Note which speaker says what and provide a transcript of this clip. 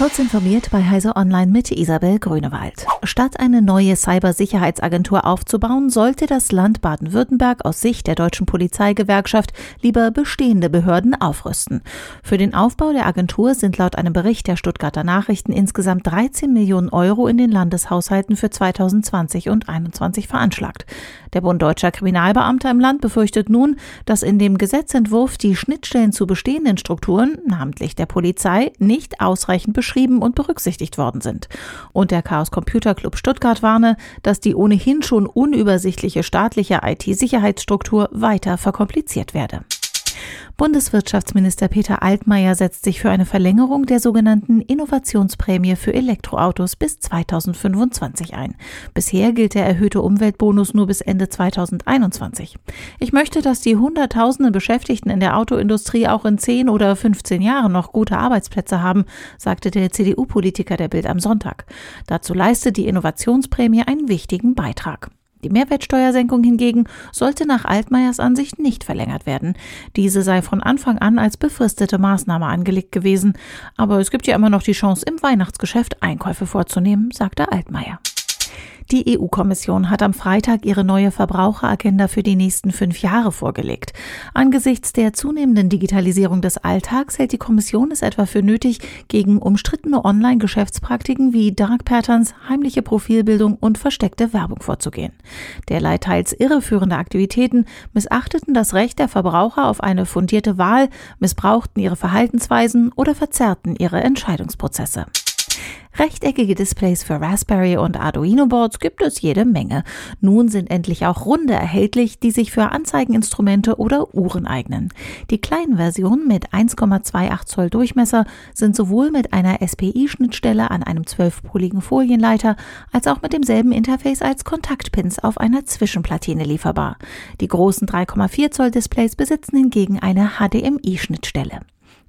Speaker 1: Kurz informiert bei Heise Online mit Isabel Grünewald. Statt eine neue Cybersicherheitsagentur aufzubauen, sollte das Land Baden-Württemberg aus Sicht der deutschen Polizeigewerkschaft lieber bestehende Behörden aufrüsten. Für den Aufbau der Agentur sind laut einem Bericht der Stuttgarter Nachrichten insgesamt 13 Millionen Euro in den Landeshaushalten für 2020 und 2021 veranschlagt. Der Bund deutscher Kriminalbeamter im Land befürchtet nun, dass in dem Gesetzentwurf die Schnittstellen zu bestehenden Strukturen, namentlich der Polizei, nicht ausreichend beschrieben beschrieben und berücksichtigt worden sind. Und der Chaos Computer Club Stuttgart warne, dass die ohnehin schon unübersichtliche staatliche IT-Sicherheitsstruktur weiter verkompliziert werde. Bundeswirtschaftsminister Peter Altmaier setzt sich für eine Verlängerung der sogenannten Innovationsprämie für Elektroautos bis 2025 ein. Bisher gilt der erhöhte Umweltbonus nur bis Ende 2021. Ich möchte, dass die Hunderttausenden Beschäftigten in der Autoindustrie auch in 10 oder 15 Jahren noch gute Arbeitsplätze haben, sagte der CDU-Politiker der Bild am Sonntag. Dazu leistet die Innovationsprämie einen wichtigen Beitrag. Die Mehrwertsteuersenkung hingegen sollte nach Altmaiers Ansicht nicht verlängert werden. Diese sei von Anfang an als befristete Maßnahme angelegt gewesen. Aber es gibt ja immer noch die Chance, im Weihnachtsgeschäft Einkäufe vorzunehmen, sagte Altmaier. Die EU-Kommission hat am Freitag ihre neue Verbraucheragenda für die nächsten fünf Jahre vorgelegt. Angesichts der zunehmenden Digitalisierung des Alltags hält die Kommission es etwa für nötig, gegen umstrittene Online-Geschäftspraktiken wie Dark Patterns, heimliche Profilbildung und versteckte Werbung vorzugehen. Derlei teils irreführende Aktivitäten missachteten das Recht der Verbraucher auf eine fundierte Wahl, missbrauchten ihre Verhaltensweisen oder verzerrten ihre Entscheidungsprozesse. Rechteckige Displays für Raspberry und Arduino Boards gibt es jede Menge. Nun sind endlich auch runde erhältlich, die sich für Anzeigeninstrumente oder Uhren eignen. Die kleinen Versionen mit 1,28 Zoll Durchmesser sind sowohl mit einer SPI-Schnittstelle an einem 12-poligen Folienleiter als auch mit demselben Interface als Kontaktpins auf einer Zwischenplatine lieferbar. Die großen 3,4 Zoll Displays besitzen hingegen eine HDMI-Schnittstelle.